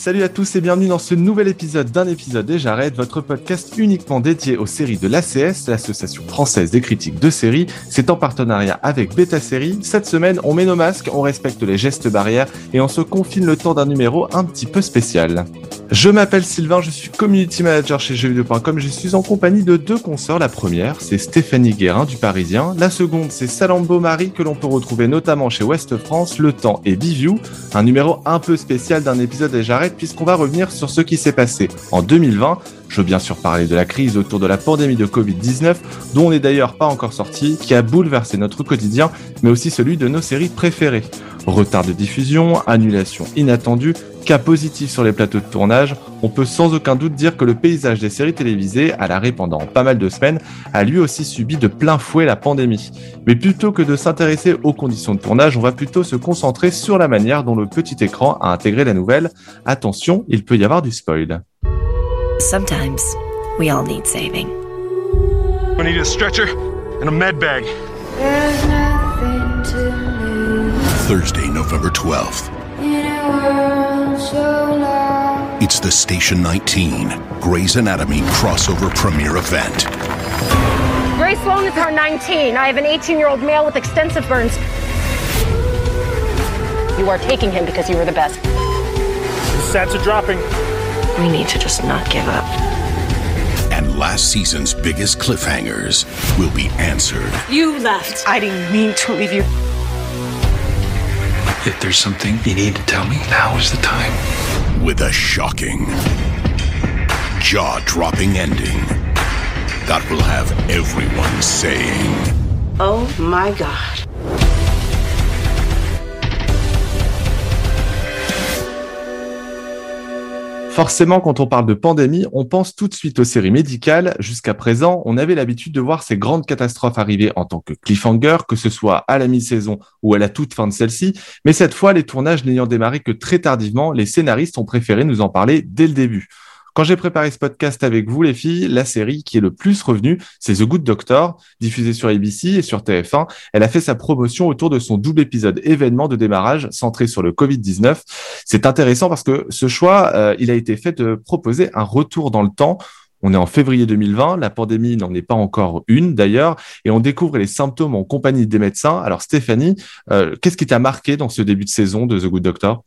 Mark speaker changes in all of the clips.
Speaker 1: Salut à tous et bienvenue dans ce nouvel épisode d'un épisode et j'arrête, votre podcast uniquement dédié aux séries de l'ACS, l'association française des critiques de séries. C'est en partenariat avec Beta Série. Cette semaine, on met nos masques, on respecte les gestes barrières et on se confine le temps d'un numéro un petit peu spécial. Je m'appelle Sylvain, je suis community manager chez jeuxvideo.com. Je suis en compagnie de deux consoeurs. La première, c'est Stéphanie Guérin du Parisien. La seconde, c'est Salambo Marie que l'on peut retrouver notamment chez Ouest France, Le Temps et Biview. Un numéro un peu spécial d'un épisode et j'arrête puisqu'on va revenir sur ce qui s'est passé en 2020. Je veux bien sûr parler de la crise autour de la pandémie de Covid-19, dont on n'est d'ailleurs pas encore sorti, qui a bouleversé notre quotidien, mais aussi celui de nos séries préférées. Retard de diffusion, annulation inattendue, cas positifs sur les plateaux de tournage, on peut sans aucun doute dire que le paysage des séries télévisées, à l'arrêt pendant pas mal de semaines, a lui aussi subi de plein fouet la pandémie. Mais plutôt que de s'intéresser aux conditions de tournage, on va plutôt se concentrer sur la manière dont le petit écran a intégré la nouvelle. Attention, il peut y avoir du spoil.
Speaker 2: Sometimes we all need saving.
Speaker 3: I need a stretcher and a med bag.
Speaker 4: Thursday, November 12th. It's the Station 19 Grey's Anatomy crossover premiere event.
Speaker 5: Grace Sloan is her 19. I have an 18 year old male with extensive burns. You are taking him because you were the best.
Speaker 3: The stats are dropping.
Speaker 5: We need to just not give up.
Speaker 4: And last season's biggest cliffhangers will be answered.
Speaker 6: You left.
Speaker 5: I didn't mean to leave you.
Speaker 7: If there's something you need to tell me, now is the time.
Speaker 4: with a shocking, jaw dropping ending that will have everyone saying,
Speaker 6: Oh my god.
Speaker 1: Forcément, quand on parle de pandémie, on pense tout de suite aux séries médicales. Jusqu'à présent, on avait l'habitude de voir ces grandes catastrophes arriver en tant que cliffhanger, que ce soit à la mi-saison ou à la toute fin de celle-ci. Mais cette fois, les tournages n'ayant démarré que très tardivement, les scénaristes ont préféré nous en parler dès le début. Quand j'ai préparé ce podcast avec vous, les filles, la série qui est le plus revenue, c'est The Good Doctor, diffusée sur ABC et sur TF1. Elle a fait sa promotion autour de son double épisode événement de démarrage centré sur le Covid-19. C'est intéressant parce que ce choix, euh, il a été fait de proposer un retour dans le temps. On est en février 2020, la pandémie n'en est pas encore une d'ailleurs, et on découvre les symptômes en compagnie des médecins. Alors Stéphanie, euh, qu'est-ce qui t'a marqué dans ce début de saison de The Good Doctor?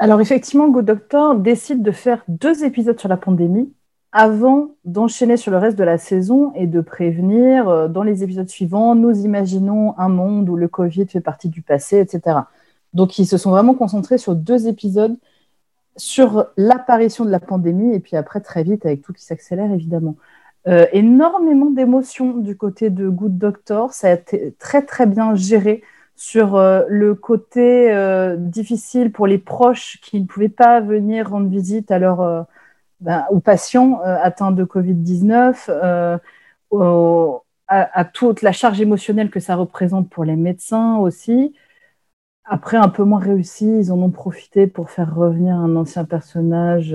Speaker 8: Alors effectivement, Good Doctor décide de faire deux épisodes sur la pandémie avant d'enchaîner sur le reste de la saison et de prévenir euh, dans les épisodes suivants, nous imaginons un monde où le Covid fait partie du passé, etc. Donc ils se sont vraiment concentrés sur deux épisodes sur l'apparition de la pandémie et puis après très vite avec tout qui s'accélère évidemment. Euh, énormément d'émotions du côté de Good Doctor, ça a été très très bien géré sur euh, le côté euh, difficile pour les proches qui ne pouvaient pas venir rendre visite à leur, euh, ben, aux patients euh, atteints de Covid-19, euh, au- à, à toute la charge émotionnelle que ça représente pour les médecins aussi. Après, un peu moins réussi, ils en ont profité pour faire revenir un ancien personnage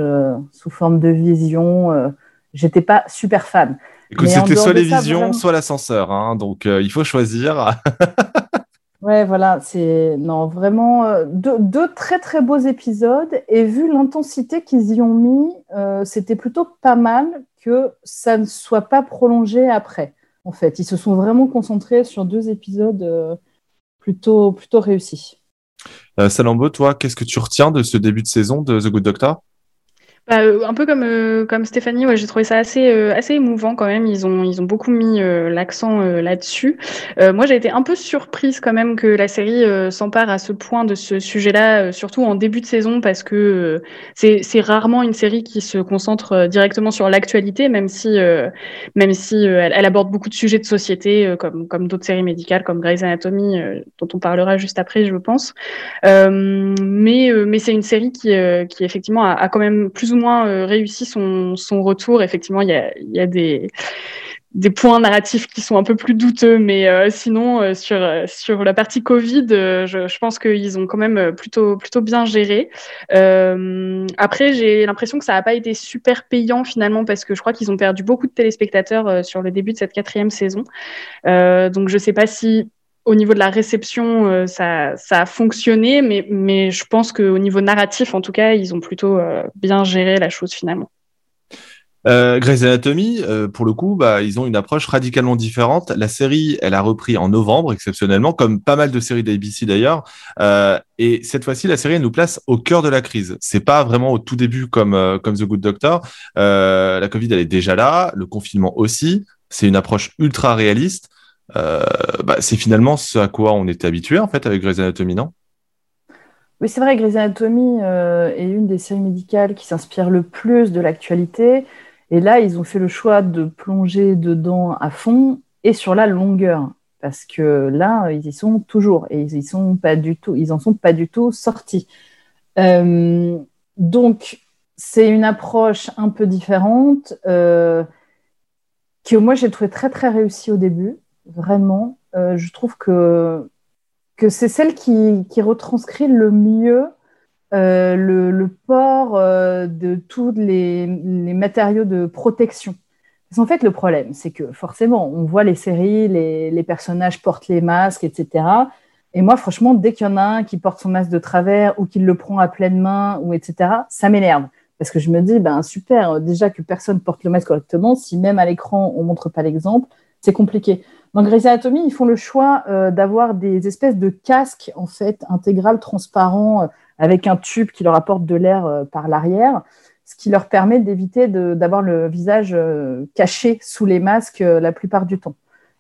Speaker 8: sous forme de vision. J'étais pas super fan.
Speaker 1: Écoute, c'était soit les visions,
Speaker 8: vraiment-
Speaker 1: soit l'ascenseur, hein, donc il faut choisir.
Speaker 8: Ouais, voilà, c'est non vraiment euh, deux, très très beaux épisodes et vu l'intensité qu'ils y ont mis, euh, c'était plutôt pas mal que ça ne soit pas prolongé après. En fait, ils se sont vraiment concentrés sur deux épisodes euh, plutôt plutôt réussis.
Speaker 1: Euh, Salambo, toi, qu'est-ce que tu retiens de ce début de saison de The Good Doctor?
Speaker 9: Bah, euh, un peu comme, euh, comme Stéphanie, ouais, j'ai trouvé ça assez, euh, assez émouvant quand même. Ils ont, ils ont beaucoup mis euh, l'accent euh, là-dessus. Euh, moi, j'ai été un peu surprise quand même que la série s'empare à ce point de ce sujet-là, surtout en début de saison, parce que c'est, rarement une série qui se concentre directement sur l'actualité, même si, même si elle, elle aborde beaucoup de sujets de société, comme, comme d'autres séries médicales, comme Grey's Anatomy, dont on parlera juste après, je pense. Mais, mais c'est une série qui, qui effectivement a, a quand même plus ou moins réussi son, son retour. Effectivement, il y a, y a des des points narratifs qui sont un peu plus douteux, mais euh, sinon euh, sur euh, sur la partie Covid, je, pense qu'ils ont quand même plutôt plutôt bien géré. après, j'ai l'impression que ça n'a pas été super payant finalement parce que je crois qu'ils ont perdu beaucoup de téléspectateurs sur le début de cette quatrième saison. donc je sais pas si au niveau de la réception, ça, ça a fonctionné, mais, je pense qu'au niveau narratif, en tout cas, ils ont plutôt bien géré la chose finalement.
Speaker 1: Euh, Grey's Anatomy, euh, pour le coup, bah, ils ont une approche radicalement différente. La série, elle a repris en novembre, exceptionnellement, comme pas mal de séries d'ABC d'ailleurs. Euh, et cette fois-ci, la série elle nous place au cœur de la crise. C'est pas vraiment au tout début comme euh, The Good Doctor. Euh, la Covid, elle est déjà là, le confinement aussi. C'est une approche ultra réaliste. Bah, c'est finalement ce à quoi on était habitué en fait avec Grey's Anatomy, non?
Speaker 8: Oui, c'est vrai. Grey's Anatomy est une des séries médicales qui s'inspire le plus de l'actualité. Et là, ils ont fait le choix de plonger dedans à fond et sur la longueur. Parce que là, ils y sont toujours et ils y sont pas du tout, ils en sont pas du tout sortis. Euh, donc, c'est une approche un peu différente euh, que moi j'ai trouvé très très réussie au début. Vraiment, euh, je trouve que c'est celle qui, retranscrit le mieux euh, le, port euh, de tous les, matériaux de protection. en fait, le problème, c'est que forcément, on voit les séries, les, personnages portent les masques, etc. Et moi, franchement, dès qu'il y en a un qui porte son masque de travers ou qui le prend à pleine main, ou etc., ça m'énerve. Parce que je me dis, ben super, déjà que personne porte le masque correctement, si même à l'écran on montre pas l'exemple, c'est compliqué. Dans Grey's Anatomy, ils font le choix euh, d'avoir des espèces de casques en fait intégral transparents avec un tube qui leur apporte de l'air euh, par l'arrière, ce qui leur permet d'éviter d'avoir le visage euh, caché sous les masques euh, la plupart du temps.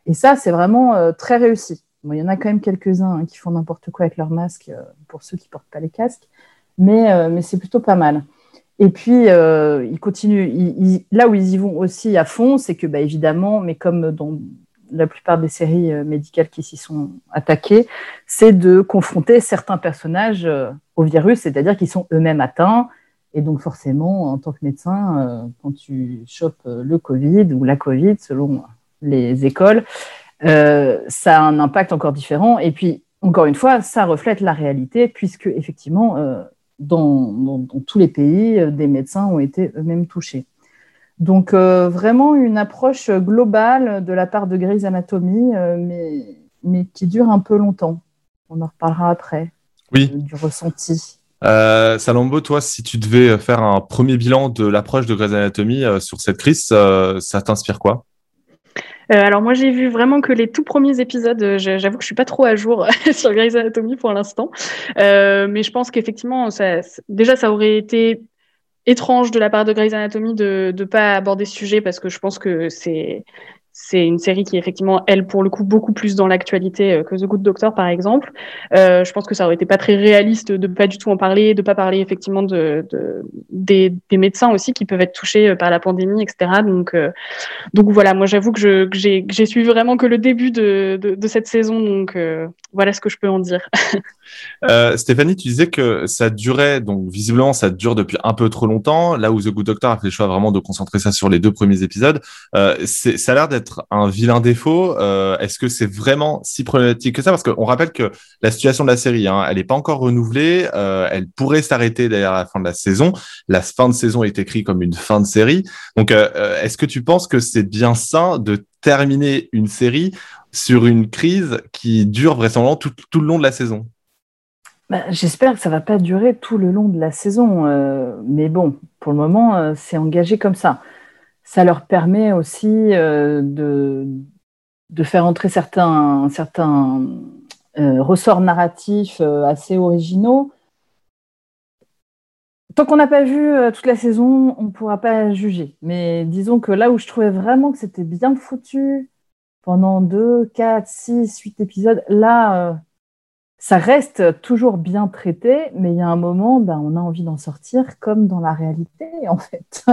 Speaker 8: Et ça, c'est vraiment très réussi. il y en a quand même quelques-uns hein, qui font n'importe quoi avec leurs masques pour ceux qui portent pas les casques, mais, mais c'est plutôt pas mal. Et puis, ils continuent. là où ils y vont aussi à fond, c'est que, bah, évidemment, mais comme dans la plupart des séries médicales qui s'y sont attaquées, c'est de confronter certains personnages au virus, c'est-à-dire qu'ils sont eux-mêmes atteints. Et donc forcément, en tant que médecin, euh, quand tu chopes euh, le Covid ou la Covid, selon les écoles, euh, ça a un impact encore différent. Et puis, encore une fois, ça reflète la réalité, puisque effectivement, dans, tous les pays, des médecins ont été eux-mêmes touchés. Donc vraiment une approche globale de la part de Grey's Anatomy, mais, mais qui dure un peu longtemps. On en reparlera après
Speaker 1: oui.
Speaker 8: du ressenti.
Speaker 1: Euh, Salombo, toi, si tu devais faire un premier bilan de l'approche de Grey's Anatomy euh, sur cette crise, euh, ça t'inspire quoi?
Speaker 9: Alors moi j'ai vu vraiment que les tout premiers épisodes, j'avoue que je suis pas trop à jour sur Grey's Anatomy pour l'instant, mais je pense qu'effectivement ça, déjà ça aurait été étrange de la part de Grey's Anatomy de ne pas aborder ce sujet parce que je pense que c'est c'est une série qui est effectivement, elle, pour le coup, beaucoup plus dans l'actualité euh, que The Good Doctor, par exemple. Euh, je pense que ça aurait été pas très réaliste de pas du tout en parler, de pas parler effectivement de, de des, médecins aussi qui peuvent être touchés euh, par la pandémie, etc. Donc, donc voilà, moi j'avoue que, j'ai, suivi vraiment que le début de, de, cette saison, donc voilà ce que je peux en dire.
Speaker 1: Stéphanie, tu disais que ça durait, donc visiblement ça dure depuis un peu trop longtemps, là où The Good Doctor a fait le choix vraiment de concentrer ça sur les deux premiers épisodes. ça a l'air d'être un vilain défaut euh, Est-ce que c'est vraiment si problématique que ça? Parce qu'on rappelle que la situation de la série, hein, elle n'est pas encore renouvelée. Euh, elle pourrait s'arrêter à la fin de la saison. La fin de saison est écrite comme une fin de série. Donc, euh, est-ce que tu penses que c'est bien sain de terminer une série sur une crise qui dure vraisemblablement tout, tout le long de la saison?
Speaker 8: Bah, J'espère que ça va pas durer tout le long de la saison. mais bon, pour le moment, c'est engagé comme ça ça leur permet aussi euh, de, de, faire entrer certains, certains euh, ressorts narratifs euh, assez originaux. Tant qu'on n'a pas vu toute la saison, on ne pourra pas juger. Mais disons que là où je trouvais vraiment que c'était bien foutu pendant 2, 4, 6, 8 épisodes, là, ça reste toujours bien traité, mais il y a un moment, ben, on a envie d'en sortir comme dans la réalité, en fait.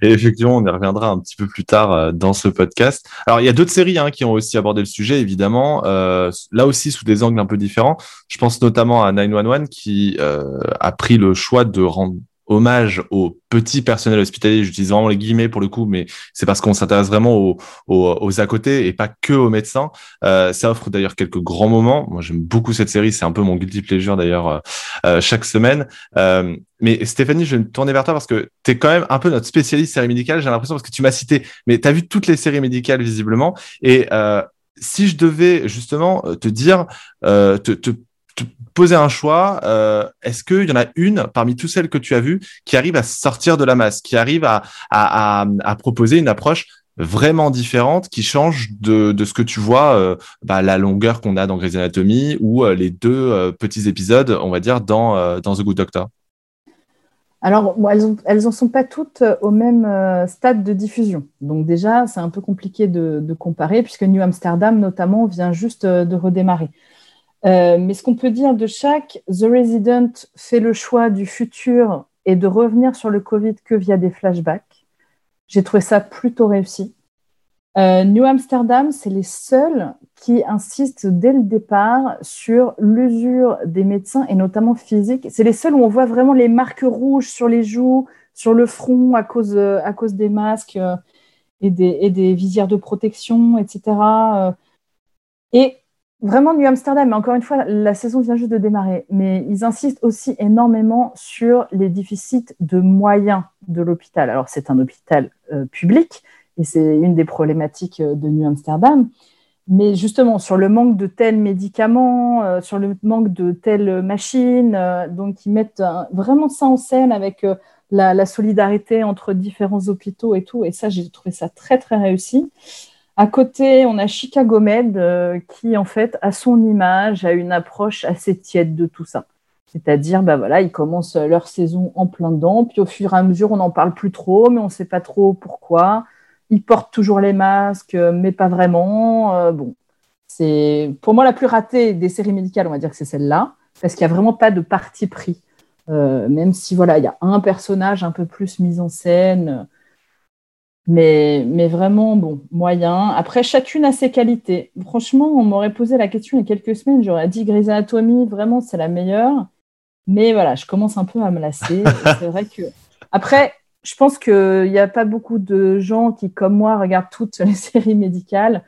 Speaker 1: Et effectivement, on y reviendra un petit peu plus tard euh, dans ce podcast. Alors, il y a d'autres séries hein, qui ont aussi abordé le sujet, évidemment, euh, là aussi sous des angles un peu différents. Je pense notamment à 911 qui euh, a pris le choix de rendre hommage au petit personnel hospitalier. J'utilise vraiment les guillemets pour le coup, mais c'est parce qu'on s'intéresse vraiment aux, aux, à côté et pas que aux médecins. Euh, ça offre d'ailleurs quelques grands moments. Moi, j'aime beaucoup cette série. C'est un peu mon guilty pleasure d'ailleurs euh, euh chaque semaine. Euh, mais Stéphanie, je vais me tourner vers toi parce que tu es quand même un peu notre spécialiste série médicale. J'ai l'impression parce que tu m'as cité, mais tu as vu toutes les séries médicales visiblement. Et euh, si je devais justement te dire, te, te poser un choix, euh, est-ce qu'il y en a une parmi toutes celles que tu as vues qui arrive à sortir de la masse, qui arrive à, proposer une approche vraiment différente qui change de, ce que tu vois, euh, bah, la longueur qu'on a dans Grey's Anatomy ou euh, les deux petits épisodes, on va dire, dans, dans The Good Doctor?
Speaker 8: Alors, elles n'en sont pas toutes au même stade de diffusion. Donc déjà, c'est un peu compliqué de, comparer puisque New Amsterdam, notamment, vient juste de redémarrer. Euh, mais ce qu'on peut dire de chaque, The Resident fait le choix du futur et de revenir sur le Covid que via des flashbacks. J'ai trouvé ça plutôt réussi. Euh, New Amsterdam, c'est les seuls qui insistent dès le départ sur l'usure des médecins et notamment physique. C'est les seuls où on voit vraiment les marques rouges sur les joues, sur le front à cause, à cause des masques euh, et, des, et des visières de protection, etc. Et Vraiment New Amsterdam, mais encore une fois, la saison vient juste de démarrer. Mais ils insistent aussi énormément sur les déficits de moyens de l'hôpital. Alors, c'est un hôpital euh, public et c'est une des problématiques euh, de New Amsterdam. Mais justement, sur le manque de tels médicaments, euh, sur le manque de telles machines, donc ils mettent vraiment ça en scène avec la, la, solidarité entre différents hôpitaux et tout. Et ça, j'ai trouvé ça très, très réussi. À côté, on a Chicago Med euh, qui, en fait, à son image, a une approche assez tiède de tout ça. C'est-à-dire, bah voilà, ils commencent leur saison en plein dedans, puis au fur et à mesure, on n'en parle plus trop, mais on ne sait pas trop pourquoi. Ils portent toujours les masques, mais pas vraiment. Euh, bon, c'est pour moi la plus ratée des séries médicales, on va dire que c'est celle-là, parce qu'il n'y a vraiment pas de parti pris. Euh, même si voilà, il y a un personnage un peu plus mis en scène, mais, mais vraiment, bon, moyen. Après, chacune a ses qualités. Franchement, on m'aurait posé la question il y a quelques semaines, j'aurais dit Grey's Anatomy, vraiment, c'est la meilleure. Mais voilà, je commence un peu à me lasser. c'est vrai que. Après, je pense qu'il n'y a pas beaucoup de gens qui, comme moi, regardent toutes les séries médicales.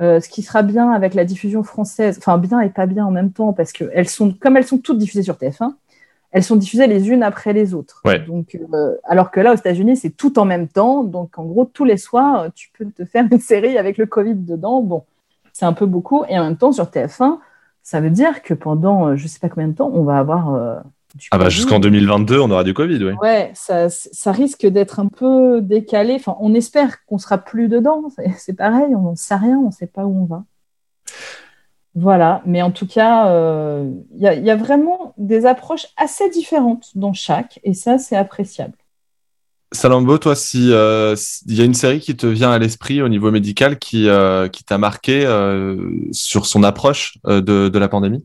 Speaker 8: Euh, ce qui sera bien avec la diffusion française, enfin bien et pas bien en même temps, parce que elles sont, comme elles sont toutes diffusées sur TF1, elles sont diffusées les unes après les autres. Donc, euh, alors que là, aux États-Unis, c'est tout en même temps. Donc, en gros, tous les soirs, tu peux te faire une série avec le Covid dedans. Bon, c'est un peu beaucoup. Et en même temps, sur TF1, ça veut dire que pendant euh, je ne sais pas combien de temps, on va avoir euh,
Speaker 1: du Ah bah jusqu'en 2022, on aura du Covid, oui.
Speaker 8: Ouais, ça, ça risque d'être un peu décalé. Enfin, on espère qu'on sera plus dedans. C'est pareil, on ne sait rien, on ne sait pas où on va. Voilà, mais en tout cas, il euh, y, a vraiment des approches assez différentes dans chaque, et ça, c'est appréciable.
Speaker 1: Salambo, toi, s'il euh, y a une série qui te vient à l'esprit au niveau médical qui, euh, qui t'a marqué sur son approche de, de la pandémie?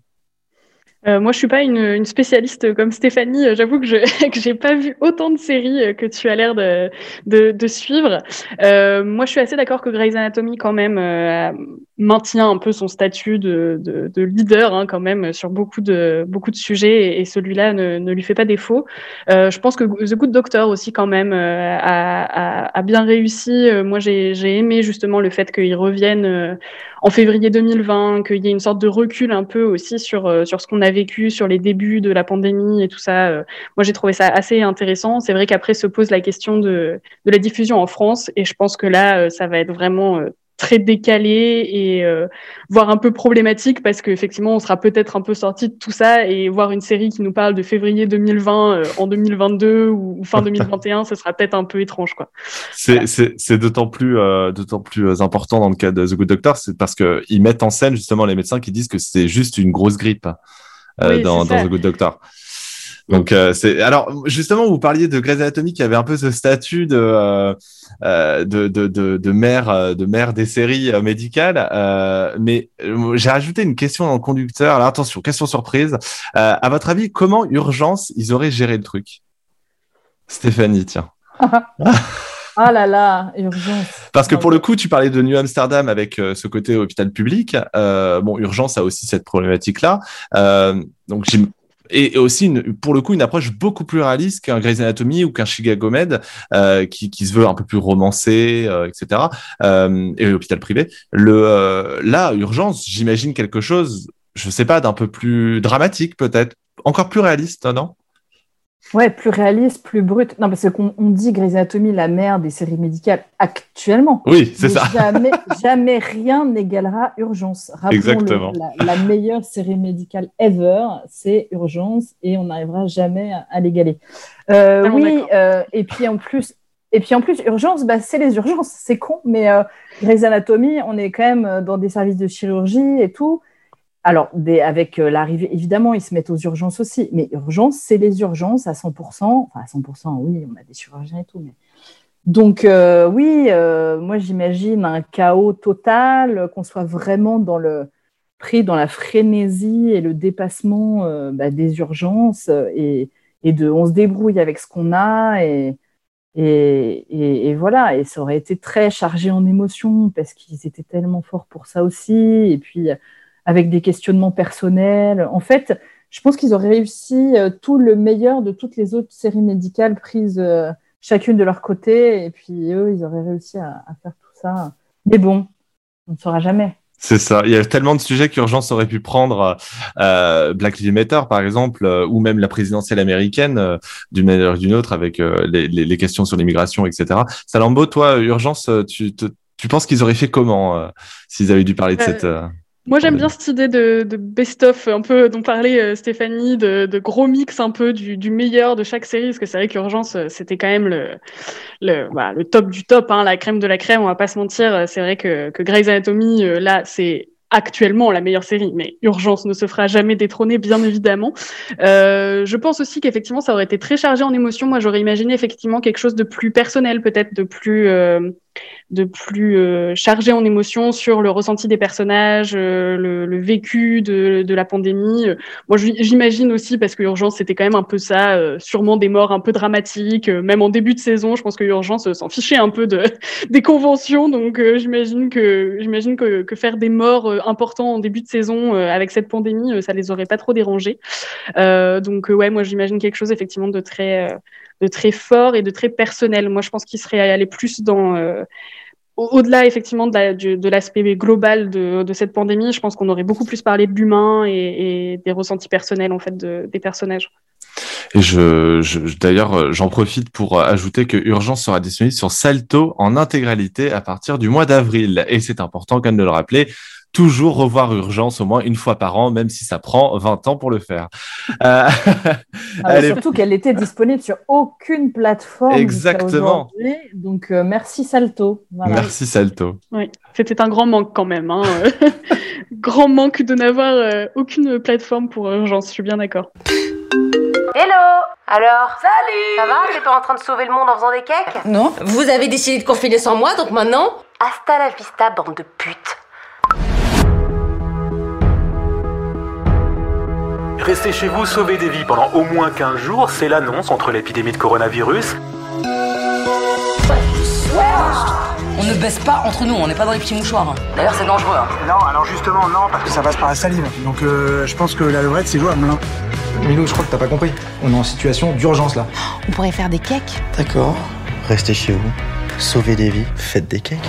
Speaker 9: Euh, moi, je suis pas une, une spécialiste comme Stéphanie. Euh, j'avoue que je que j'ai pas vu autant de séries euh, que tu as l'air de, de, de, suivre. Euh, moi, je suis assez d'accord que Grey's Anatomy quand même euh, maintient un peu son statut de, de, de leader hein, quand même sur beaucoup de beaucoup de sujets et, celui-là ne, ne, lui fait pas défaut. je pense que The Good Doctor aussi quand même a, a, a, bien réussi. moi, j'ai aimé justement le fait qu'il revienne en février 2020, qu'il y ait une sorte de recul un peu aussi sur sur ce qu'on a vécu sur les débuts de la pandémie et tout ça. Euh, moi, j'ai trouvé ça assez intéressant. C'est vrai qu'après se pose la question de, de, la diffusion en France et je pense que là, euh, ça va être vraiment euh, très décalé et euh, voire un peu problématique parce qu'effectivement on sera peut-être un peu sorti de tout ça et voir une série qui nous parle de février 2020 en 2022 ou, fin 2021 ce sera peut-être un peu étrange quoi.
Speaker 1: C'est d'autant plus d'autant plus important dans le cas de The Good Doctor c'est parce que ils mettent en scène justement les médecins qui disent que c'est juste une grosse grippe. Euh, dans, dans The Good Doctor. Donc euh, c'est alors justement vous parliez de Grey's Anatomy qui avait un peu ce statut de euh, euh de, de, de, de mère de mère des séries médicales, mais j'ai rajouté une question dans le conducteur. Alors attention, question surprise. à votre avis, comment urgence ils auraient géré le truc? Stéphanie, tiens.
Speaker 8: Ah là là, urgence.
Speaker 1: Parce que pour le coup, tu parlais de New Amsterdam avec euh, ce côté hôpital public. Euh, bon, urgence a aussi cette problématique-là. Euh, donc, et aussi une, pour le coup une approche beaucoup plus réaliste qu'un Grey's Anatomy ou qu'un Chicago Med euh, qui, qui, se veut un peu plus romancé, euh, etc. Euh, et l'hôpital privé. Le euh, là, urgence, j'imagine quelque chose, je sais pas, d'un peu plus dramatique peut-être, encore plus réaliste, non?
Speaker 8: Ouais, plus réaliste, plus brut. Non, parce qu'on on dit Grey's Anatomy la mère des séries médicales actuellement.
Speaker 1: Oui, c'est ça.
Speaker 8: Jamais, jamais rien n'égalera Urgence.
Speaker 1: Exactement.
Speaker 8: La, la, meilleure série médicale ever, c'est Urgence, et on n'arrivera jamais à, à l'égaler. Euh, ah, oui, euh, et puis en plus, et puis en plus, urgence, bah, c'est les urgences, c'est con, mais euh, Grey's Anatomy, on est quand même dans des services de chirurgie et tout. Alors, avec euh, l'arrivée, évidemment, ils se mettent aux urgences aussi, mais urgences, c'est les urgences à 100%. Enfin, à 100%, oui, on a des chirurgiens et tout. Mais... Donc, euh, oui, euh, moi, j'imagine un chaos total, qu'on soit vraiment dans le pris dans la frénésie et le dépassement bah, des urgences et, de on se débrouille avec ce qu'on a et, et, voilà. Et ça aurait été très chargé en émotions parce qu'ils étaient tellement forts pour ça aussi. Et puis, avec des questionnements personnels. En fait, je pense qu'ils auraient réussi euh, tout le meilleur de toutes les autres séries médicales prises euh, chacune de leur côté. Et puis eux, ils auraient réussi à, à faire tout ça. Mais bon, on ne saura jamais.
Speaker 1: C'est ça. Il y a tellement de sujets qu'Urgence aurait pu prendre euh, Black Lives Matter, par exemple, euh, ou même la présidentielle américaine, euh, d'une manière ou d'une autre, avec euh, les, les, les, questions sur l'immigration, etc. Salambo, toi, Urgence, tu, te, tu penses qu'ils auraient fait comment s'ils avaient dû parler de cette...
Speaker 9: Moi, j'aime bien cette idée de, de best-of, un peu dont parlait euh, Stéphanie, de, de, gros mix un peu du, du, meilleur de chaque série, parce que c'est vrai qu'Urgence, euh, c'était quand même le, le, bah, le top du top, hein, la crème de la crème, on va pas se mentir. C'est vrai que, que Grey's Anatomy, euh, là, c'est actuellement la meilleure série, mais Urgence ne se fera jamais détrôner, bien évidemment. Euh, je pense aussi qu'effectivement, ça aurait été très chargé en émotions. Moi, j'aurais imaginé effectivement quelque chose de plus personnel, peut-être de plus euh, de plus euh, chargé en émotions sur le ressenti des personnages, euh, le, le, vécu de, de, la pandémie. Moi, j'imagine aussi, parce que Urgence, c'était quand même un peu ça, euh, sûrement des morts un peu dramatiques, euh, même en début de saison, je pense que Urgence s'en fichait un peu de, des conventions, donc j'imagine que, j'imagine que, que, faire des morts importants en début de saison avec cette pandémie, ça les aurait pas trop dérangés. donc ouais, moi j'imagine quelque chose effectivement de très de très fort et de très personnel. Moi, je pense qu'il serait allé plus dans euh, au-delà effectivement de l'aspect la, global de, cette pandémie, je pense qu'on aurait beaucoup plus parlé de l'humain et, des ressentis personnels en fait de, des personnages.
Speaker 1: Et je, d'ailleurs, j'en profite pour ajouter que Urgence sera disponible sur Salto en intégralité à partir du mois d'avril. Et c'est important quand de le rappeler toujours revoir Urgence au moins une fois par an, même si ça prend 20 ans pour le faire.
Speaker 8: Euh... Ah, surtout qu'elle était disponible sur aucune plateforme.
Speaker 1: Exactement.
Speaker 8: Donc euh, merci Salto.
Speaker 1: Voilà. Merci Salto.
Speaker 9: Oui, c'était un grand manque quand même. Hein. grand manque de n'avoir euh, aucune plateforme pour Urgence, je suis bien d'accord.
Speaker 5: Hello Alors
Speaker 6: Salut
Speaker 5: Ça va? T'es pas en train de sauver le monde en faisant des cakes?
Speaker 6: Non.
Speaker 5: Vous avez décidé de confiner sans moi, donc maintenant, hasta la vista, bande de putes.
Speaker 10: Restez chez vous, sauvez des vies pendant au moins 15 jours, c'est l'annonce entre l'épidémie de coronavirus.
Speaker 6: On ne baisse pas entre nous, on n'est pas dans les petits mouchoirs. D'ailleurs, c'est dangereux. Hein.
Speaker 11: Non, alors justement, non, parce que ça passe par la salive. Donc euh, je pense que la levrette, c'est jouable. Hein.
Speaker 12: Milou, je crois que t'as pas compris. On est en situation d'urgence là.
Speaker 13: On pourrait faire des cakes.
Speaker 14: D'accord. Restez chez vous, sauvez des vies, faites des cakes.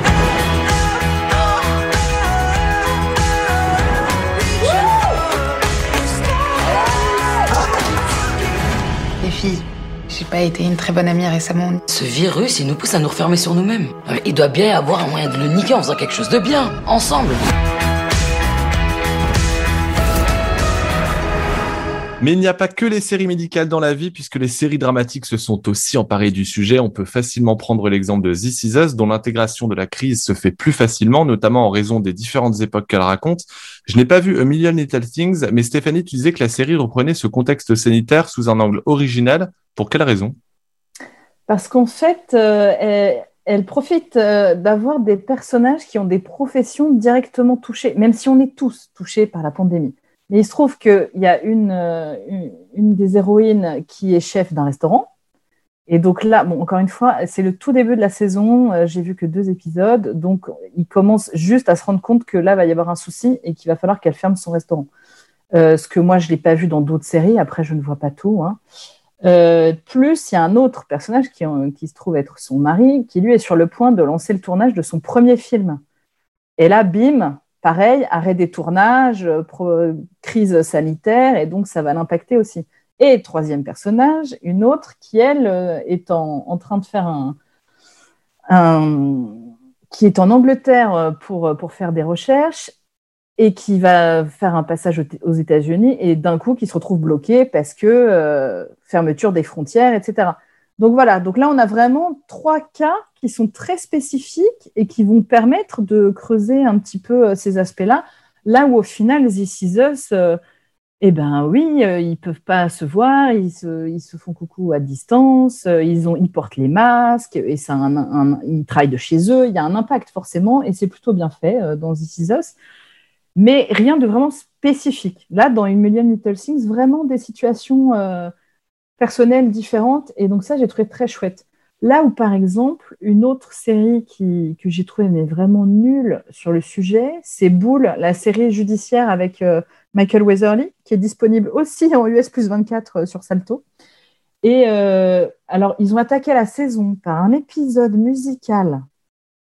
Speaker 13: J'ai pas été une très bonne amie récemment.
Speaker 6: Ce virus, il nous pousse à nous refermer sur nous-mêmes. Il doit bien y avoir un moyen de le niquer en faisant quelque chose de bien, ensemble.
Speaker 1: Mais il n'y a pas que les séries médicales dans la vie, puisque les séries dramatiques se sont aussi emparées du sujet. On peut facilement prendre l'exemple de This Is dont l'intégration de la crise se fait plus facilement, notamment en raison des différentes époques qu'elle raconte. Je n'ai pas vu A Million Little Things, mais Stéphanie, tu disais que la série reprenait ce contexte sanitaire sous un angle original. Pour quelle raison?
Speaker 8: Parce qu'en fait, euh, elle, elle, profite euh, d'avoir des personnages qui ont des professions directement touchées, même si on est tous touchés par la pandémie. Mais il se trouve qu'il y a une, une, une, des héroïnes qui est chef d'un restaurant. Et donc là, bon, encore une fois, c'est le tout début de la saison. Euh, J'ai vu que deux épisodes. Donc, il commence juste à se rendre compte que là, va y avoir un souci et qu'il va falloir qu'elle ferme son restaurant. Euh, ce que moi, je ne l'ai pas vu dans d'autres séries. Après, je ne vois pas tout. Hein. Euh, plus, il y a un autre personnage qui, qui, se trouve être son mari, qui lui est sur le point de lancer le tournage de son premier film. Et là, bim, pareil, arrêt des tournages, crise sanitaire, et donc ça va l'impacter aussi. Et troisième personnage, une autre qui, elle, est en, train de faire un, qui est en Angleterre pour, faire des recherches et qui va faire un passage aux États-Unis et d'un coup qui se retrouve bloqué parce que euh, fermeture des frontières, etc. Donc voilà, donc là on a vraiment trois cas qui sont très spécifiques et qui vont permettre de creuser un petit peu euh, ces aspects-là. Là où au final, Is Us, euh, eh ben oui, ils peuvent pas se voir, ils se, font coucou à distance, ils, ont, portent les masques et ça ils travaillent de chez eux, il y a un impact forcément et c'est plutôt bien fait dans This Is Us mais rien de vraiment spécifique. Là, dans Million Little Things, vraiment des situations euh, personnelles différentes, et donc ça, j'ai trouvé très chouette. Là où, par exemple, une autre série qui, que j'ai trouvé mais vraiment nulle sur le sujet, c'est Bull, la série judiciaire avec euh, Michael Weatherly, qui est disponible aussi en US plus 24 euh, sur Salto. Et alors, ils ont attaqué la saison par un épisode musical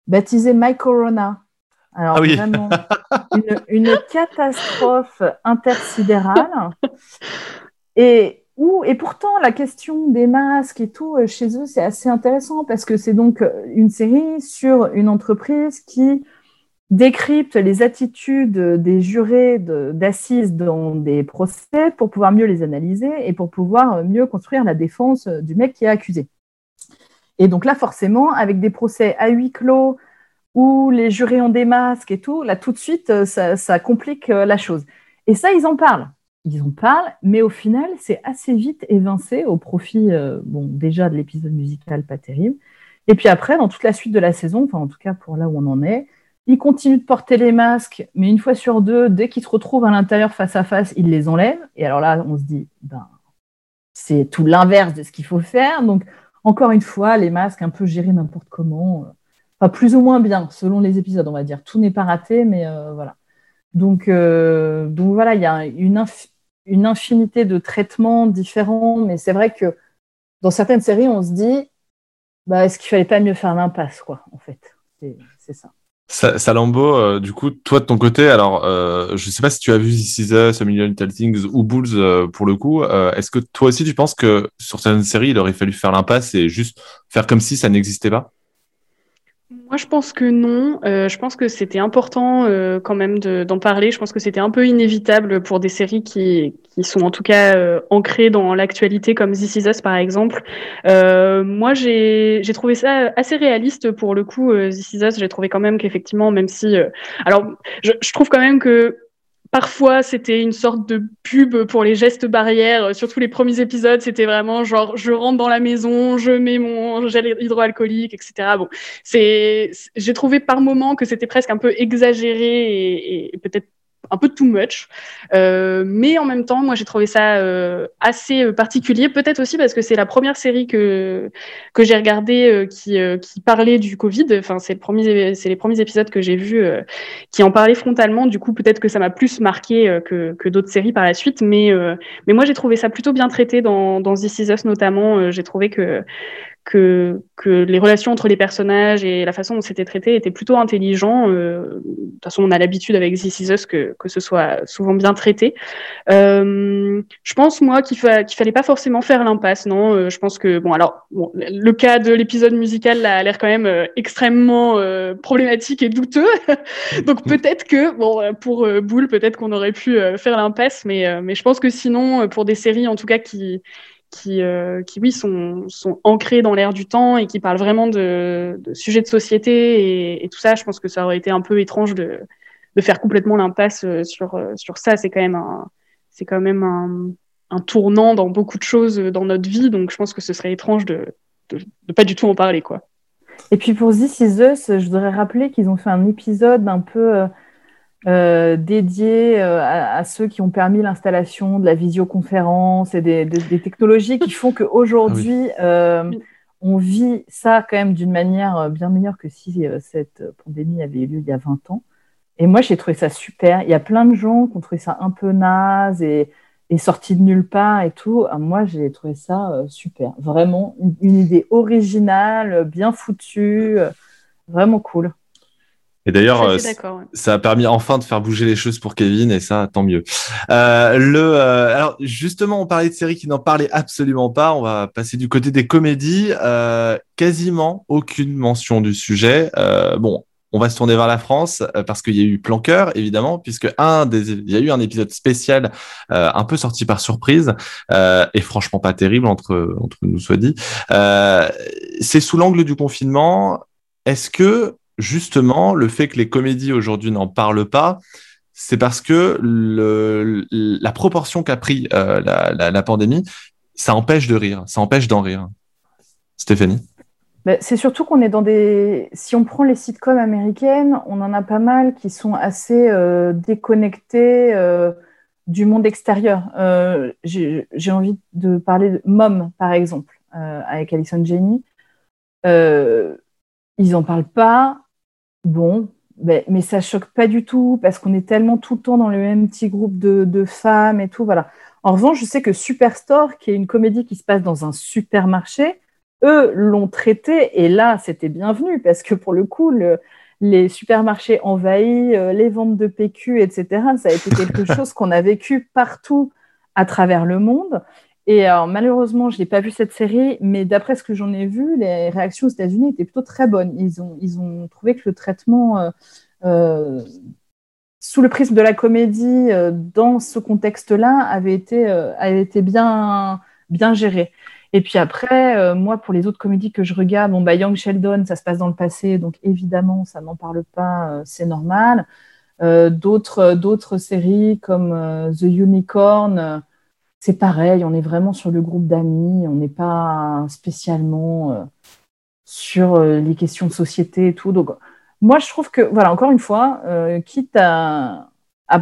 Speaker 8: baptisé My Corona, alors ah vraiment, une, catastrophe intersidérale. Et, et pourtant, la question des masques et tout, euh, chez eux, c'est assez intéressant parce que c'est donc euh, une série sur une entreprise qui décrypte les attitudes des jurés d'assises dans des procès pour pouvoir mieux les analyser et pour pouvoir mieux construire la défense du mec qui est accusé. Et donc là, forcément, avec des procès à huis clos, où les jurés ont des masques et tout, là tout de suite, euh, ça, complique euh, la chose. Et ça, ils en parlent. Ils en parlent, mais au final, c'est assez vite évincé au profit, euh, bon, déjà de l'épisode musical pas terrible. Et puis après, dans toute la suite de la saison, enfin en tout cas pour là où on en est, ils continuent de porter les masques, mais une fois sur deux, dès qu'ils se retrouvent à l'intérieur face à face, ils les enlèvent. Et alors là, on se dit, ben, c'est tout l'inverse de ce qu'il faut faire. Donc, encore une fois, les masques un peu gérés n'importe comment plus ou moins bien, selon les épisodes, on va dire. Tout n'est pas raté, mais euh, voilà. Donc, euh, donc voilà, il y a une, une infinité de traitements différents, mais c'est vrai que dans certaines séries, on se dit, bah, est-ce qu'il fallait pas mieux faire l'impasse, quoi, en fait? C'est ça.
Speaker 1: Salambo, euh, du coup, toi de ton côté, alors euh, je sais pas si tu as vu This Is Us, A Million Little ou Bulls pour le coup. Est-ce que toi aussi tu penses que sur certaines séries, il aurait fallu faire l'impasse et juste faire comme si ça n'existait pas?
Speaker 9: Moi, je pense que non. Euh, je pense que c'était important euh, quand même d'en parler. Je pense que c'était un peu inévitable pour des séries qui, qui sont en tout cas euh, ancrées dans l'actualité, comme This Is Us par exemple. Euh, moi, j'ai trouvé ça assez réaliste pour le coup. This Is Us, j'ai trouvé quand même qu'effectivement, même si, alors, je, je trouve quand même que Parfois, c'était une sorte de pub pour les gestes barrières. Surtout les premiers épisodes, c'était vraiment genre, je rentre dans la maison, je mets mon gel hydroalcoolique, etc. Bon, c'est, j'ai trouvé par moments que c'était presque un peu exagéré et, et peut-être un peu too much. Euh, mais en même temps, moi, j'ai trouvé ça euh, assez euh, particulier. Peut-être aussi parce que c'est la première série que, que j'ai regardée qui, qui parlait du Covid. Enfin, c'est, le les premiers épisodes que j'ai vus qui en parlaient frontalement. Du coup, peut-être que ça m'a plus marqué que, que d'autres séries par la suite. Mais, mais moi, j'ai trouvé ça plutôt bien traité dans, dans This Is Us notamment. j'ai trouvé que que, que les relations entre les personnages et la façon dont c'était traité étaient plutôt intelligents. Euh, de toute façon, on a l'habitude avec This Is Us que, que ce soit souvent bien traité. Euh, je pense, moi, qu'il fa fallait pas forcément faire l'impasse, non? Euh, Je pense que, bon, alors, le cas de l'épisode musical a l'air quand même euh, extrêmement euh, problématique et douteux. Donc peut-être que, bon, pour Boule, peut-être qu'on aurait pu faire l'impasse, mais, mais je pense que sinon, pour des séries, en tout cas, qui qui, euh, qui oui, sont, sont ancrés dans l'air du temps et qui parlent vraiment de, sujets de société et, tout ça. Je pense que ça aurait été un peu étrange de, de faire complètement l'impasse euh, sur, euh, sur ça. C'est quand même un, c'est quand même un, un, tournant dans beaucoup de choses dans notre vie. Donc, je pense que ce serait étrange de, de, de pas du tout en parler, quoi.
Speaker 8: Et puis pour This Is Us, je voudrais rappeler qu'ils ont fait un épisode un peu euh, dédié euh, à, ceux qui ont permis l'installation de la visioconférence et des, technologies qui font qu'aujourd'hui, ah euh, on vit ça quand même d'une manière bien meilleure que si cette pandémie avait eu lieu il y a 20 ans. Et moi, j'ai trouvé ça super. Il y a plein de gens qui ont trouvé ça un peu naze et, et sorti de nulle part et tout. Moi, j'ai trouvé ça euh, super. Vraiment, une, une idée originale, bien foutue, euh, vraiment cool.
Speaker 1: Et d'ailleurs, euh,
Speaker 9: ouais.
Speaker 1: ça a permis enfin de faire bouger les choses pour Kevin, et ça, tant mieux. Euh, le, euh, alors justement, on parlait de séries qui n'en parlaient absolument pas. On va passer du côté des comédies. Euh, quasiment aucune mention du sujet. Euh, bon. On va se tourner vers la France euh, parce qu'il y a eu Planqueur, évidemment, puisque un des, il y a eu un épisode spécial euh, un peu sorti par surprise euh, et franchement pas terrible entre entre nous soit dit. Euh, c'est sous l'angle du confinement. Est-ce que justement le fait que les comédies aujourd'hui n'en parlent pas, c'est parce que la proportion qu'a pris euh, la, pandémie, ça empêche de rire, ça empêche d'en rire. Stéphanie?
Speaker 8: Mais c'est surtout qu'on est dans des. Si on prend les sitcoms américaines, on en a pas mal qui sont assez euh, déconnectés euh, du monde extérieur. J'ai envie de parler de Mom, par exemple, avec Alison Jenny. Ils en parlent pas. Bon, mais, mais ça choque pas du tout parce qu'on est tellement tout le temps dans le même petit groupe de, de femmes et tout. Voilà. En revanche, je sais que Superstore, qui est une comédie qui se passe dans un supermarché, eux l'ont traité et là, c'était bienvenu parce que pour le coup, le- les supermarchés envahis, euh, les ventes de PQ, etc., ça a été quelque chose qu'on a vécu partout à travers le monde. Et alors, malheureusement, je n'ai pas vu cette série, mais d'après ce que j'en ai vu, les réactions aux États-Unis étaient plutôt très bonnes. Ils ont, trouvé que le traitement euh, euh, sous le prisme de la comédie, euh, dans ce contexte-là, avait été, euh, bien, géré. Et puis après, euh, moi, pour les autres comédies que je regarde, bon, bah, Young Sheldon, ça se passe dans le passé, donc évidemment, ça n'en parle pas, euh, c'est normal. Euh, d'autres, séries comme euh, The Unicorn, euh, c'est pareil, on est vraiment sur le groupe d'amis, on n'est pas spécialement euh, sur euh, les questions de société et tout. Donc, moi, je trouve que, voilà, encore une fois, euh, quitte à,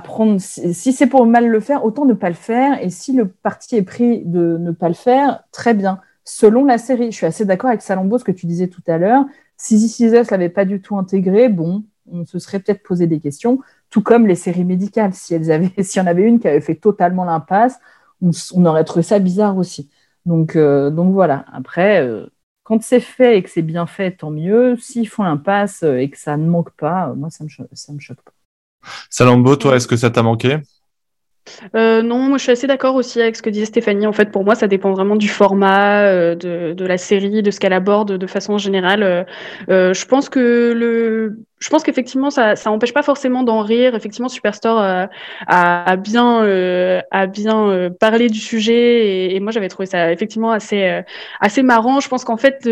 Speaker 8: prendre, si, c'est pour mal le faire, autant ne pas le faire. Et si le parti est pris de ne pas le faire, très bien. Selon la série, je suis assez d'accord avec Salambo, ce que tu disais tout à l'heure. Si This Is l'avait pas du tout intégré, bon, on se serait peut-être posé des questions. Tout comme les séries médicales. Si elles y en avait une qui avait fait totalement l'impasse, on, aurait trouvé ça bizarre aussi. Donc, euh, donc voilà. Après, euh, quand c'est fait et que c'est bien fait, tant mieux. S'ils font l'impasse et que ça ne manque pas, euh, moi, ça me, cho- ça me choque pas.
Speaker 1: Salambo, toi, est-ce que ça t'a manqué?
Speaker 9: Euh, non, moi je suis assez d'accord aussi avec ce que disait Stéphanie. En fait, pour moi, ça dépend vraiment du format, euh, de, de la série, de ce qu'elle aborde de façon générale. Euh, euh, je pense que le, je pense qu'effectivement, ça, ça empêche pas forcément d'en rire. Effectivement, Superstore euh, a, a bien, euh, a bien euh, parlé du sujet et, moi j'avais trouvé ça effectivement assez, assez marrant. Je pense qu'en fait.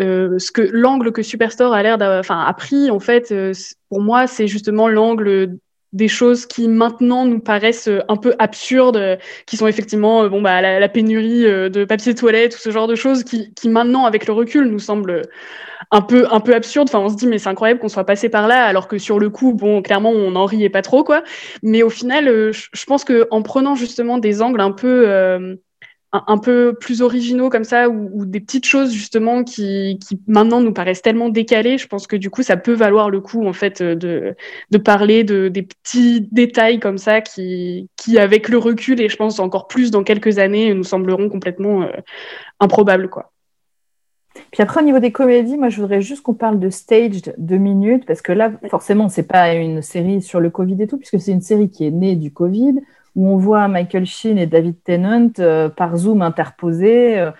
Speaker 9: euh, ce que l'angle que Superstore a l'air enfin, a pris, en fait, euh, pour moi, c'est justement l'angle des choses qui maintenant nous paraissent euh, un peu absurdes, euh, qui sont effectivement euh, bon bah la, pénurie de papier toilette, tout ce genre de choses qui, qui maintenant avec le recul nous semblent un peu un peu absurdes. Enfin on se dit mais c'est incroyable qu'on soit passé par là alors que sur le coup bon clairement on n'en riait pas trop quoi. Mais au final je pense que en prenant justement des angles un peu un, un peu plus originaux comme ça ou, ou des petites choses justement qui, qui maintenant nous paraissent tellement décalées, je pense que du coup ça peut valoir le coup en fait euh, de, de parler de des petits détails comme ça qui, qui avec le recul et je pense encore plus dans quelques années nous sembleront complètement euh, improbables quoi.
Speaker 8: Puis après, au niveau des comédies, moi, je voudrais juste qu'on parle de Staged deux minutes, parce que là, forcément, c'est pas une série sur le Covid et tout, puisque c'est une série qui est née du Covid, où on voit Michael Sheen et David Tennant euh, par Zoom interposés euh,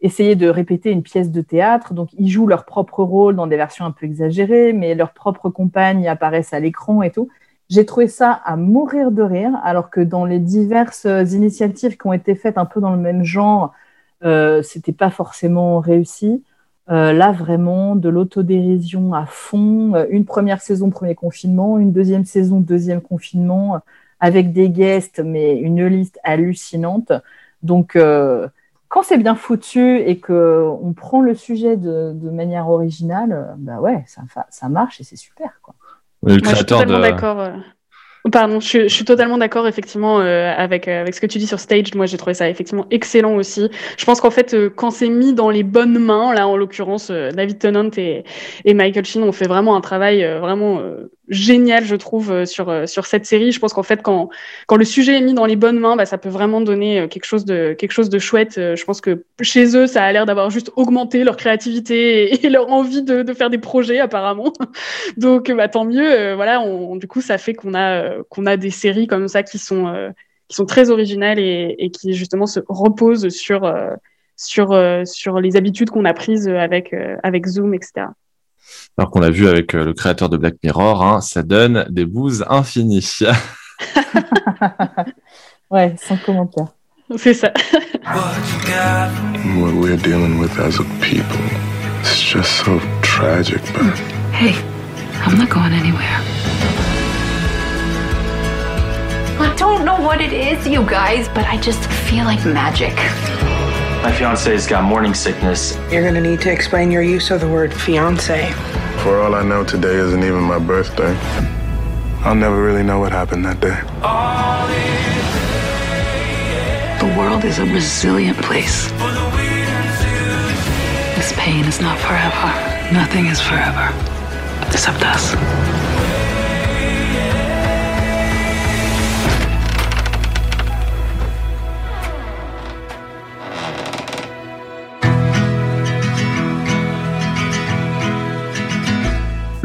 Speaker 8: essayer de répéter une pièce de théâtre. Donc, ils jouent leur propre rôle dans des versions un peu exagérées, mais leurs propres compagnes apparaissent à l'écran et tout. J'ai trouvé ça à mourir de rire, alors que dans les diverses initiatives qui ont été faites un peu dans le même genre, euh, c'était pas forcément réussi. Euh, là, vraiment, de l'autodérision à fond. Une première saison, premier confinement, une deuxième saison, deuxième confinement, avec des guests, mais une liste hallucinante. Donc, euh, quand c'est bien foutu et que on prend le sujet de, de manière originale, euh, bah ouais, ça, marche et c'est super. Quoi.
Speaker 1: Le
Speaker 9: Moi, je suis
Speaker 1: créateur
Speaker 9: totalement
Speaker 1: de.
Speaker 9: d'accord. Pardon, je, je suis totalement d'accord effectivement euh, avec euh, avec ce que tu dis sur stage. Moi, j'ai trouvé ça effectivement excellent aussi. Je pense qu'en fait, euh, quand c'est mis dans les bonnes mains, là en l'occurrence, euh, David Tennant et, et Michael Sheen ont fait vraiment un travail euh, vraiment euh, génial, je trouve, sur, sur cette série. Je pense qu'en fait, quand, quand le sujet est mis dans les bonnes mains, bah, ça peut vraiment donner quelque chose de, quelque chose de chouette. Je pense que chez eux, ça a l'air d'avoir juste augmenté leur créativité et, leur envie de, de, faire des projets, apparemment. Donc, bah, tant mieux. voilà, on, du coup, ça fait qu'on a, qu'on a des séries comme ça qui sont, qui sont très originales et, et, qui, justement, se reposent sur, sur, sur les habitudes qu'on a prises avec, avec Zoom, etc
Speaker 1: alors qu'on a vu avec euh, le créateur de Black Mirror, hein, ça donne des bouses infinies.
Speaker 8: ouais, sans commentaire.
Speaker 9: C'est ça.
Speaker 7: What we're dealing with as a people, it's just so tragic, but...
Speaker 6: Hey, I'm not going anywhere.
Speaker 15: I don't know what it is, you guys, but I just feel like magic.
Speaker 14: My fiance's got morning sickness.
Speaker 16: You're gonna need to explain your use of the word fiance.
Speaker 7: For all I know, today isn't even my birthday. I'll never really know what happened that day.
Speaker 6: The world is a resilient place. This pain is not forever. Nothing is forever. Except us.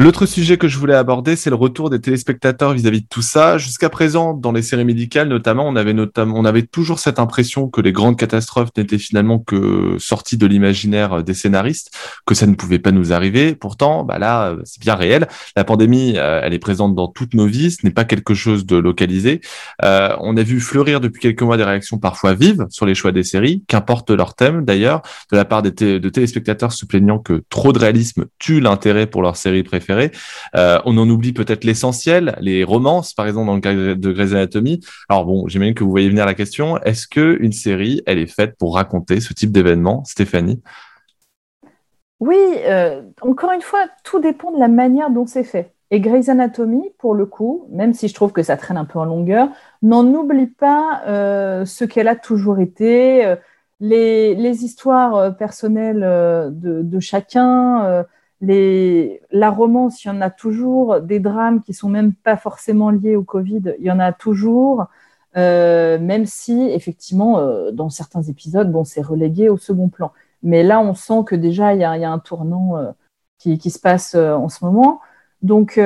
Speaker 1: L'autre sujet que je voulais aborder, c'est le retour des téléspectateurs vis-à-vis de tout ça. Jusqu'à présent, dans les séries médicales notamment, on avait notamment, on avait toujours cette impression que les grandes catastrophes n'étaient finalement que sorties de l'imaginaire des scénaristes, que ça ne pouvait pas nous arriver. Pourtant, bah là, c'est bien réel. La pandémie, euh, elle est présente dans toutes nos vies. Ce n'est pas quelque chose de localisé. Euh, on a vu fleurir depuis quelques mois des réactions parfois vives sur les choix des séries, qu'importe leur thème d'ailleurs, de la part des de téléspectateurs se plaignant que trop de réalisme tue l'intérêt pour leur série préférée euh, on en oublie peut-être l'essentiel, les romances, par exemple dans le cas de Grey's Anatomy. Alors bon, j'imagine que vous voyez venir la question. Est-ce que une série, elle est faite pour raconter ce type d'événement, Stéphanie?
Speaker 8: Oui, euh, encore une fois, tout dépend de la manière dont c'est fait. Et Grey's Anatomy, pour le coup, même si je trouve que ça traîne un peu en longueur, n'en oublie pas euh, ce qu'elle a toujours été, les, histoires personnelles de, de chacun, la romance, il y en a toujours. Des drames qui sont même pas forcément liés au Covid, il y en a toujours. Euh, même si, effectivement, euh, dans certains épisodes, bon, c'est relégué au second plan. Mais là, on sent que déjà, il y a, un tournant euh, qui, se passe en ce moment. Donc,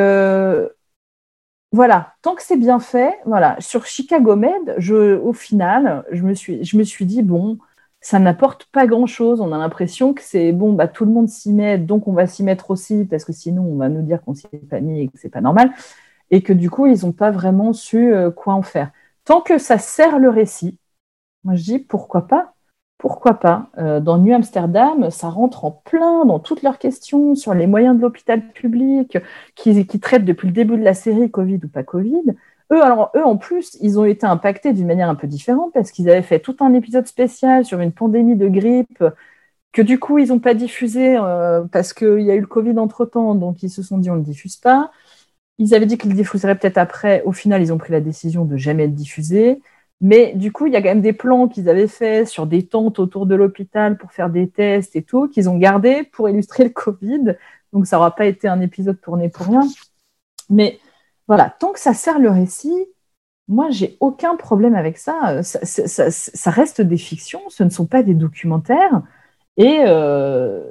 Speaker 8: voilà, tant que c'est bien fait, voilà. Sur Chicago Med, au final, je me suis, je me suis dit, bon, ça n'apporte pas grand-chose. On a l'impression que c'est bon, bah, tout le monde s'y met, donc on va s'y mettre aussi, parce que sinon on va nous dire qu'on s'y est pas mis et que c'est pas normal, et que du coup ils n'ont pas vraiment su euh, quoi en faire. Tant que ça sert le récit, moi je dis pourquoi pas pourquoi pas euh, Dans New Amsterdam, ça rentre en plein dans toutes leurs questions sur les moyens de l'hôpital public qui, qui traitent depuis le début de la série Covid ou pas Covid. Eux, alors, eux, en plus, ils ont été impactés d'une manière un peu différente parce qu'ils avaient fait tout un épisode spécial sur une pandémie de grippe que du coup, ils n'ont pas diffusé euh, parce qu'il y a eu le Covid entre-temps, donc ils se sont dit on ne diffuse pas. Ils avaient dit qu'ils le diffuseraient peut-être après. Au final, ils ont pris la décision de jamais le diffuser. Mais du coup, il y a quand même des plans qu'ils avaient faits sur des tentes autour de l'hôpital pour faire des tests et tout, qu'ils ont gardés pour illustrer le Covid. Donc, ça n'aura pas été un épisode tourné pour rien. Mais voilà, tant que ça sert le récit, moi, j'ai aucun problème avec ça. Ça, reste des fictions, ce ne sont pas des documentaires. Et euh,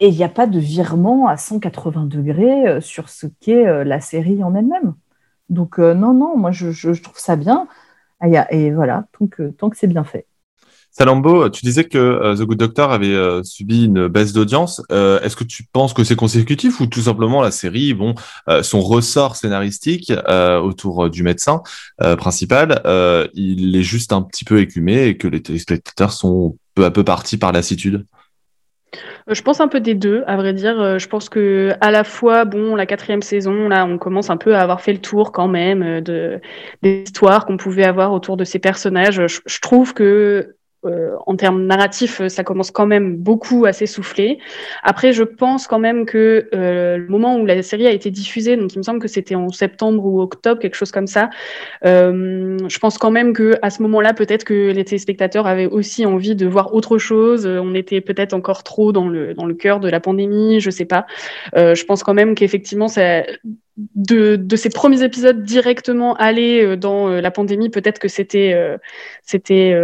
Speaker 8: il n'y a pas de virement à 180 degrés euh, sur ce qu'est euh, la série en elle-même. Donc, non, non, moi, je, trouve ça bien. Et voilà, tant que c'est bien fait.
Speaker 1: Salambo, tu disais que euh, The Good Doctor avait euh, subi une baisse d'audience. Euh, est-ce que tu penses que c'est consécutif ou tout simplement la série, son ressort scénaristique autour du médecin principal, il est juste un petit peu écumé et que les téléspectateurs sont peu à peu partis par lassitude?
Speaker 9: Je pense un peu des deux, à vrai dire. Je pense que à la fois, bon, la quatrième saison, là, on commence un peu à avoir fait le tour quand même de des histoires qu'on pouvait avoir autour de ces personnages. je trouve que euh, en termes narratifs, ça commence quand même beaucoup à s'essouffler. Après, je pense quand même que euh, le moment où la série a été diffusée, donc il me semble que c'était en septembre ou octobre, quelque chose comme ça, euh, je pense quand même que à ce moment-là, peut-être que les téléspectateurs avaient aussi envie de voir autre chose. On était peut-être encore trop dans le dans le cœur de la pandémie, je sais pas. je pense quand même qu'effectivement, ça de, de, ces premiers épisodes directement aller dans la pandémie, peut-être que c'était c'était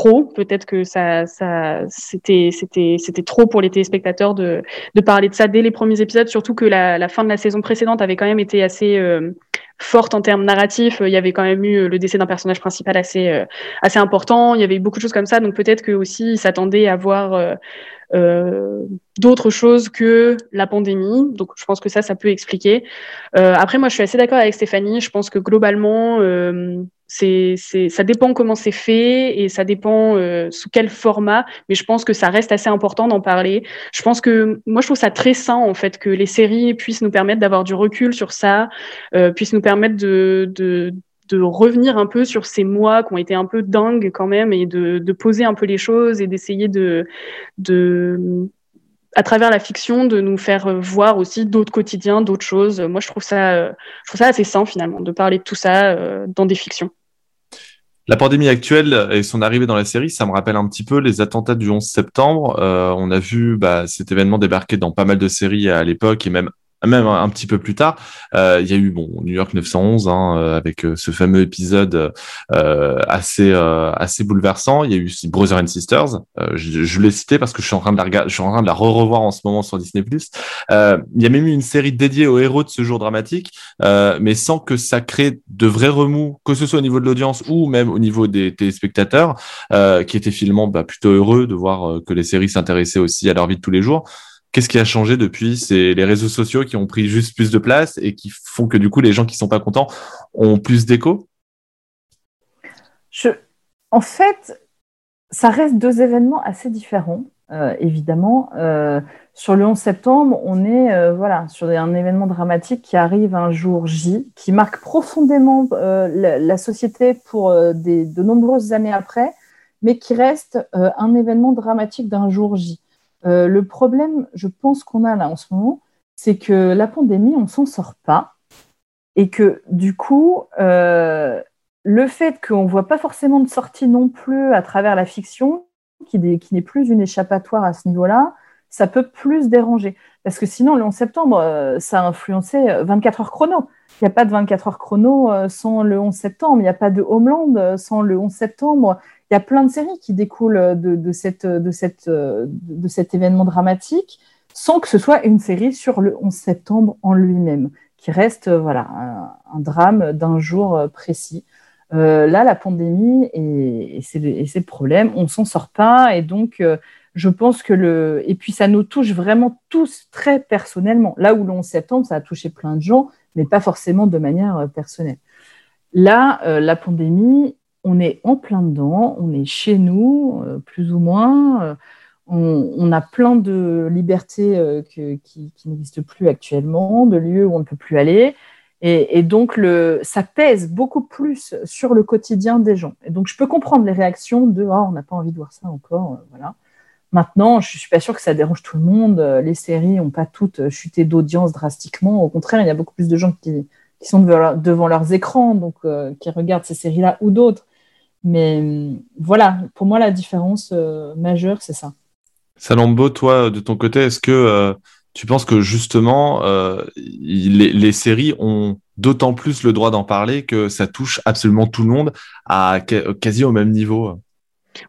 Speaker 9: trop. Peut-être que ça, ça, c'était, c'était, c'était trop pour les téléspectateurs de, de parler de ça dès les premiers épisodes, surtout que la, la fin de la saison précédente avait quand même été assez euh, forte en termes narratifs. Il y avait quand même eu le décès d'un personnage principal assez, euh, assez important. Il y avait eu beaucoup de choses comme ça. Donc peut-être que aussi ils s'attendaient à voir euh, euh, d'autres choses que la pandémie. Donc je pense que ça, ça peut expliquer. Euh, après, moi, je suis assez d'accord avec Stéphanie. Je pense que globalement, euh, c'est, ça dépend comment c'est fait et ça dépend euh, sous quel format, mais je pense que ça reste assez important d'en parler. Je pense que moi, je trouve ça très sain en fait que les séries puissent nous permettre d'avoir du recul sur ça, euh, puissent nous permettre de, de de revenir un peu sur ces mois qui ont été un peu dingues quand même et de, de poser un peu les choses et d'essayer de, de à travers la fiction de nous faire voir aussi d'autres quotidiens, d'autres choses. Moi, je trouve ça, je trouve ça assez sain finalement de parler de tout ça euh, dans des fictions.
Speaker 1: La pandémie actuelle et son arrivée dans la série, ça me rappelle un petit peu les attentats du 11 septembre. Euh, on a vu bah, cet événement débarquer dans pas mal de séries à l'époque et même même un, petit peu plus tard, euh, il y a eu bon New York 911 hein, euh, avec euh, ce fameux épisode euh, assez euh, assez bouleversant. Il y a eu Brothers and Sisters. je, je l'ai cité parce que je suis en train de la regarder, je suis en train de la re-revoir en ce moment sur Disney+. il y a même eu une série dédiée aux héros de ce jour dramatique, mais sans que ça crée de vrais remous, que ce soit au niveau de l'audience ou même au niveau des téléspectateurs, qui étaient finalement bah, plutôt heureux de voir que les séries s'intéressaient aussi à leur vie de tous les jours. Qu'est-ce qui a changé depuis? C'est les réseaux sociaux qui ont pris juste plus de place et qui font que du coup les gens qui sont pas contents ont plus d'écho?
Speaker 8: En fait, ça reste deux événements assez différents, euh, évidemment. Euh, sur le 11 septembre, on est euh, voilà sur un événement dramatique qui arrive un jour J, qui marque profondément la, la, société pour des, de nombreuses années après, mais qui reste un événement dramatique d'un jour J. Euh, le problème, je pense qu'on a là en ce moment, c'est que la pandémie, on s'en sort pas. Et que du coup, euh, le fait qu'on ne voit pas forcément de sortie non plus à travers la fiction, qui, n'est plus une échappatoire à ce niveau-là, ça peut plus déranger. Parce que sinon, le 11 septembre, euh, ça a influencé 24 heures chrono. Il n'y a pas de 24 heures chrono sans le 11 septembre. Il n'y a pas de Homeland sans le 11 septembre y a plein de séries qui découlent de, cette, de, cette, de cet événement dramatique sans que ce soit une série sur le 11 septembre en lui-même, qui reste voilà, un, drame d'un jour précis. Euh, là, la pandémie, et, et c'est le problème, on s'en sort pas, et donc euh, je pense que le... Et puis ça nous touche vraiment tous très personnellement. Là où le 11 septembre, ça a touché plein de gens, mais pas forcément de manière euh, personnelle. Là, la pandémie, on est en plein dedans, on est chez nous, euh, plus ou moins. Euh, on, a plein de libertés euh, qui, n'existent plus actuellement, de lieux où on ne peut plus aller. Et, donc, ça pèse beaucoup plus sur le quotidien des gens. Et donc, je peux comprendre les réactions de oh, on n'a pas envie de voir ça encore. voilà. Maintenant, je ne suis pas sûre que ça dérange tout le monde. Les séries n'ont pas toutes chuté d'audience drastiquement. Au contraire, il y a beaucoup plus de gens qui, sont devant, leurs écrans, donc qui regardent ces séries-là ou d'autres. Mais voilà, pour moi, la différence euh, majeure, c'est ça.
Speaker 1: Salambo, toi, de ton côté, est-ce que euh, tu penses que justement, euh, les, séries ont d'autant plus le droit d'en parler que ça touche absolument tout le monde à quasi au même niveau?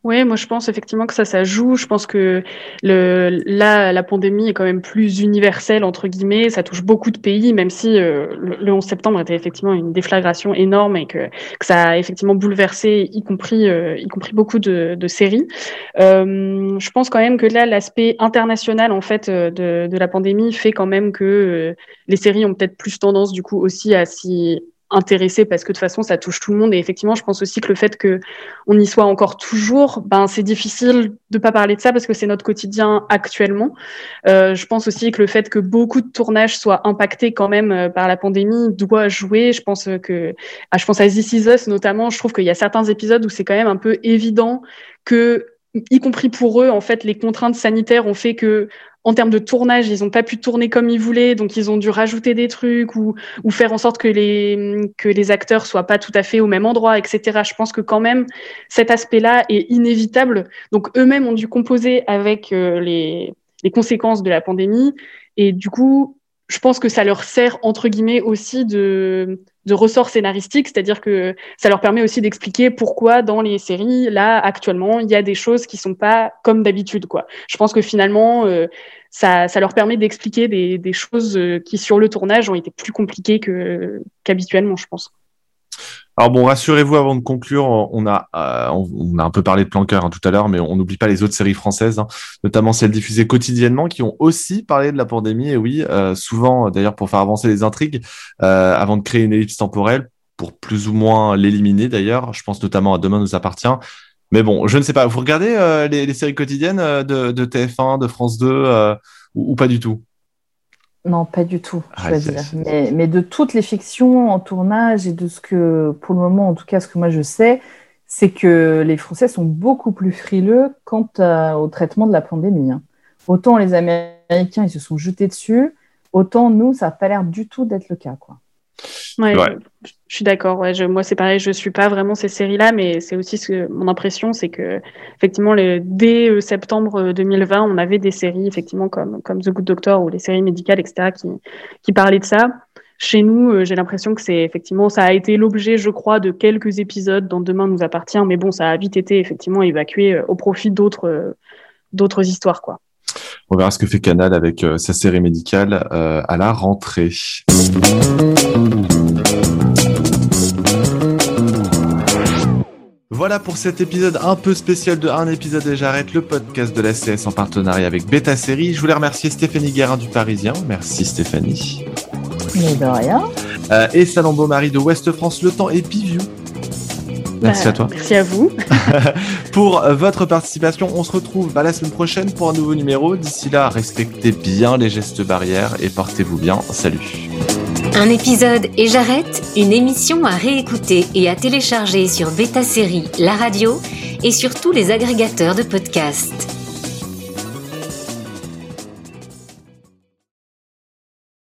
Speaker 9: Oui, moi je pense effectivement que ça, ça joue. Je pense que le, là, la pandémie est quand même plus universelle, entre guillemets. Ça touche beaucoup de pays, même si euh, le, 11 septembre était effectivement une déflagration énorme et que, ça a effectivement bouleversé, y compris, euh, y compris beaucoup de, de séries. Euh, je pense quand même que là, l'aspect international en fait de, de la pandémie fait quand même que les séries ont peut-être plus tendance du coup aussi à s'y intéressé parce que de toute façon ça touche tout le monde. Et effectivement je pense aussi que le fait que on y soit encore toujours ben c'est difficile de pas parler de ça parce que c'est notre quotidien actuellement. Euh, je pense aussi que le fait que beaucoup de tournages soient impactés quand même euh, par la pandémie doit jouer. Je pense que ah, je pense à This Is Us notamment. Je trouve qu'il y a certains épisodes où c'est quand même un peu évident que y compris pour eux en fait les contraintes sanitaires ont fait que en termes de tournage, ils n'ont pas pu tourner comme ils voulaient, donc ils ont dû rajouter des trucs ou, ou faire en sorte que les, que les acteurs soient pas tout à fait au même endroit, etc. Je pense que quand même, cet aspect-là est inévitable. Donc eux-mêmes ont dû composer avec euh, les, les conséquences de la pandémie. Et du coup, je pense que ça leur sert entre guillemets aussi de, de ressort scénaristique, c'est-à-dire que ça leur permet aussi d'expliquer pourquoi dans les séries là actuellement il y a des choses qui sont pas comme d'habitude quoi. Je pense que finalement euh, ça, ça, leur permet d'expliquer des, des, choses euh, qui sur le tournage ont été plus compliquées que qu'habituellement, je pense.
Speaker 1: Alors bon, rassurez-vous avant de conclure, on a, euh, on a un peu parlé de Planqueur hein, tout à l'heure, mais on n'oublie pas les autres séries françaises, hein, notamment celles diffusées quotidiennement, qui ont aussi parlé de la pandémie. Et oui, euh, souvent d'ailleurs pour faire avancer les intrigues, euh, avant de créer une ellipse temporelle, pour plus ou moins l'éliminer d'ailleurs. Je pense notamment à Demain nous appartient. Mais bon, je ne sais pas. Vous regardez euh, les, séries quotidiennes euh, de, de, TF1, de France 2 euh, ou, ou, pas du tout?
Speaker 8: Non, pas du tout, je ah, dire. Mais, mais, de toutes les fictions en tournage et de ce que, pour le moment, en tout cas, ce que moi je sais, c'est que les Français sont beaucoup plus frileux quant à, au traitement de la pandémie. Hein. Autant les Américains, ils se sont jetés dessus, autant nous, ça n'a pas l'air du tout d'être le cas. Quoi.
Speaker 9: Ouais, ouais. Je, suis d'accord. Ouais, moi, c'est pareil. Je suis pas vraiment ces séries-là, mais c'est aussi ce que mon impression, c'est que effectivement, dès euh, septembre 2020, on avait des séries effectivement comme comme The Good Doctor ou les séries médicales, etc., qui qui parlaient de ça. Chez nous, euh, j'ai l'impression que c'est effectivement, ça a été l'objet, je crois, de quelques épisodes dans Demain nous appartient, mais bon, ça a vite été effectivement évacué euh, au profit d'autres d'autres histoires, quoi.
Speaker 1: On verra ce que fait Canal avec euh, sa série médicale euh, à la rentrée. Voilà pour cet épisode un peu spécial de Un épisode et j'arrête le podcast de la CS en partenariat avec Beta Série. Je voulais remercier Stéphanie Guérin du Parisien. Merci Stéphanie.
Speaker 8: Mais de rien.
Speaker 1: Euh, et Salombo Marie de Ouest France, le temps et Piviou Merci
Speaker 9: bah,
Speaker 1: à toi.
Speaker 9: Merci à vous.
Speaker 1: pour euh, votre participation, on se retrouve bah, la semaine prochaine pour un nouveau numéro. D'ici là, respectez bien les gestes barrières et portez-vous bien. Salut.
Speaker 2: Un épisode et j'arrête, une émission à réécouter et à télécharger sur Beta Série, la radio et sur tous les agrégateurs de podcasts.